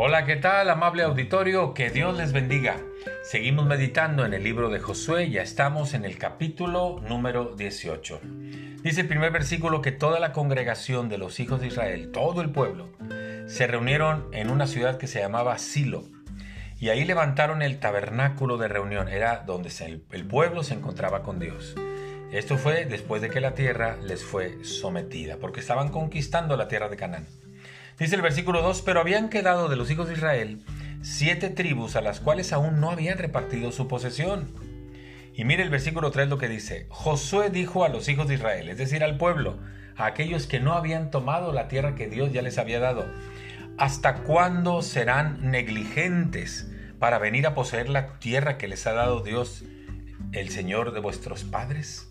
Hola, ¿qué tal, amable auditorio? Que Dios les bendiga. Seguimos meditando en el libro de Josué, ya estamos en el capítulo número 18. Dice el primer versículo que toda la congregación de los hijos de Israel, todo el pueblo, se reunieron en una ciudad que se llamaba Silo. Y ahí levantaron el tabernáculo de reunión, era donde el pueblo se encontraba con Dios. Esto fue después de que la tierra les fue sometida, porque estaban conquistando la tierra de Canaán. Dice el versículo 2, pero habían quedado de los hijos de Israel siete tribus a las cuales aún no habían repartido su posesión. Y mire el versículo 3 lo que dice, Josué dijo a los hijos de Israel, es decir, al pueblo, a aquellos que no habían tomado la tierra que Dios ya les había dado, ¿hasta cuándo serán negligentes para venir a poseer la tierra que les ha dado Dios, el Señor de vuestros padres?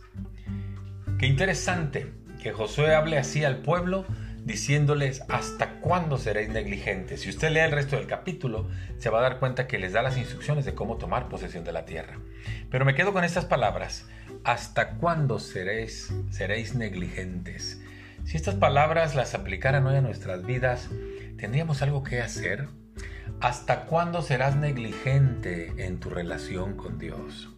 Qué interesante que Josué hable así al pueblo diciéndoles hasta cuándo seréis negligentes. Si usted lee el resto del capítulo, se va a dar cuenta que les da las instrucciones de cómo tomar posesión de la tierra. Pero me quedo con estas palabras, hasta cuándo seréis, seréis negligentes. Si estas palabras las aplicaran hoy a nuestras vidas, ¿tendríamos algo que hacer? ¿Hasta cuándo serás negligente en tu relación con Dios?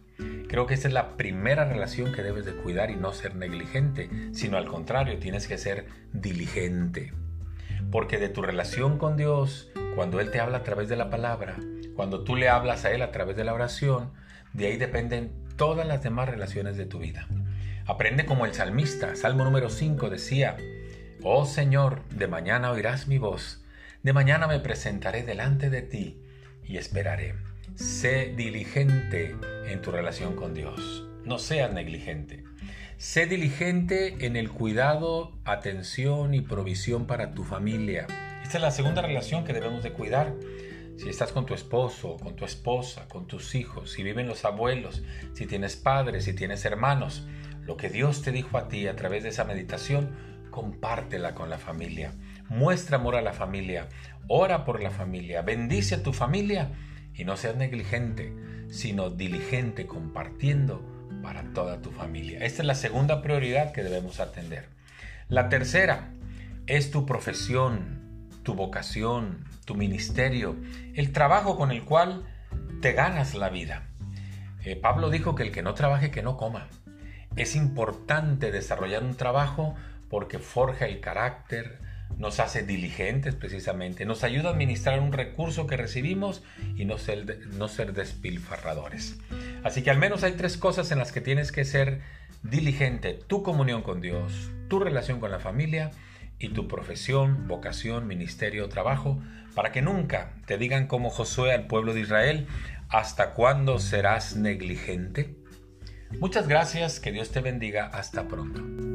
Creo que esta es la primera relación que debes de cuidar y no ser negligente, sino al contrario, tienes que ser diligente. Porque de tu relación con Dios, cuando Él te habla a través de la palabra, cuando tú le hablas a Él a través de la oración, de ahí dependen todas las demás relaciones de tu vida. Aprende como el salmista, Salmo número 5 decía, Oh Señor, de mañana oirás mi voz, de mañana me presentaré delante de ti y esperaré. Sé diligente en tu relación con Dios. No seas negligente. Sé diligente en el cuidado, atención y provisión para tu familia. Esta es la segunda relación que debemos de cuidar. Si estás con tu esposo, con tu esposa, con tus hijos, si viven los abuelos, si tienes padres, si tienes hermanos, lo que Dios te dijo a ti a través de esa meditación, compártela con la familia. Muestra amor a la familia. Ora por la familia. Bendice a tu familia y no seas negligente, sino diligente compartiendo para toda tu familia. Esta es la segunda prioridad que debemos atender. La tercera es tu profesión, tu vocación, tu ministerio, el trabajo con el cual te ganas la vida. Eh, Pablo dijo que el que no trabaje, que no coma. Es importante desarrollar un trabajo porque forja el carácter, nos hace diligentes precisamente, nos ayuda a administrar un recurso que recibimos y no ser, no ser despilfarradores. Así que al menos hay tres cosas en las que tienes que ser diligente, tu comunión con Dios, tu relación con la familia y tu profesión, vocación, ministerio, trabajo, para que nunca te digan como Josué al pueblo de Israel, ¿hasta cuándo serás negligente? Muchas gracias, que Dios te bendiga, hasta pronto.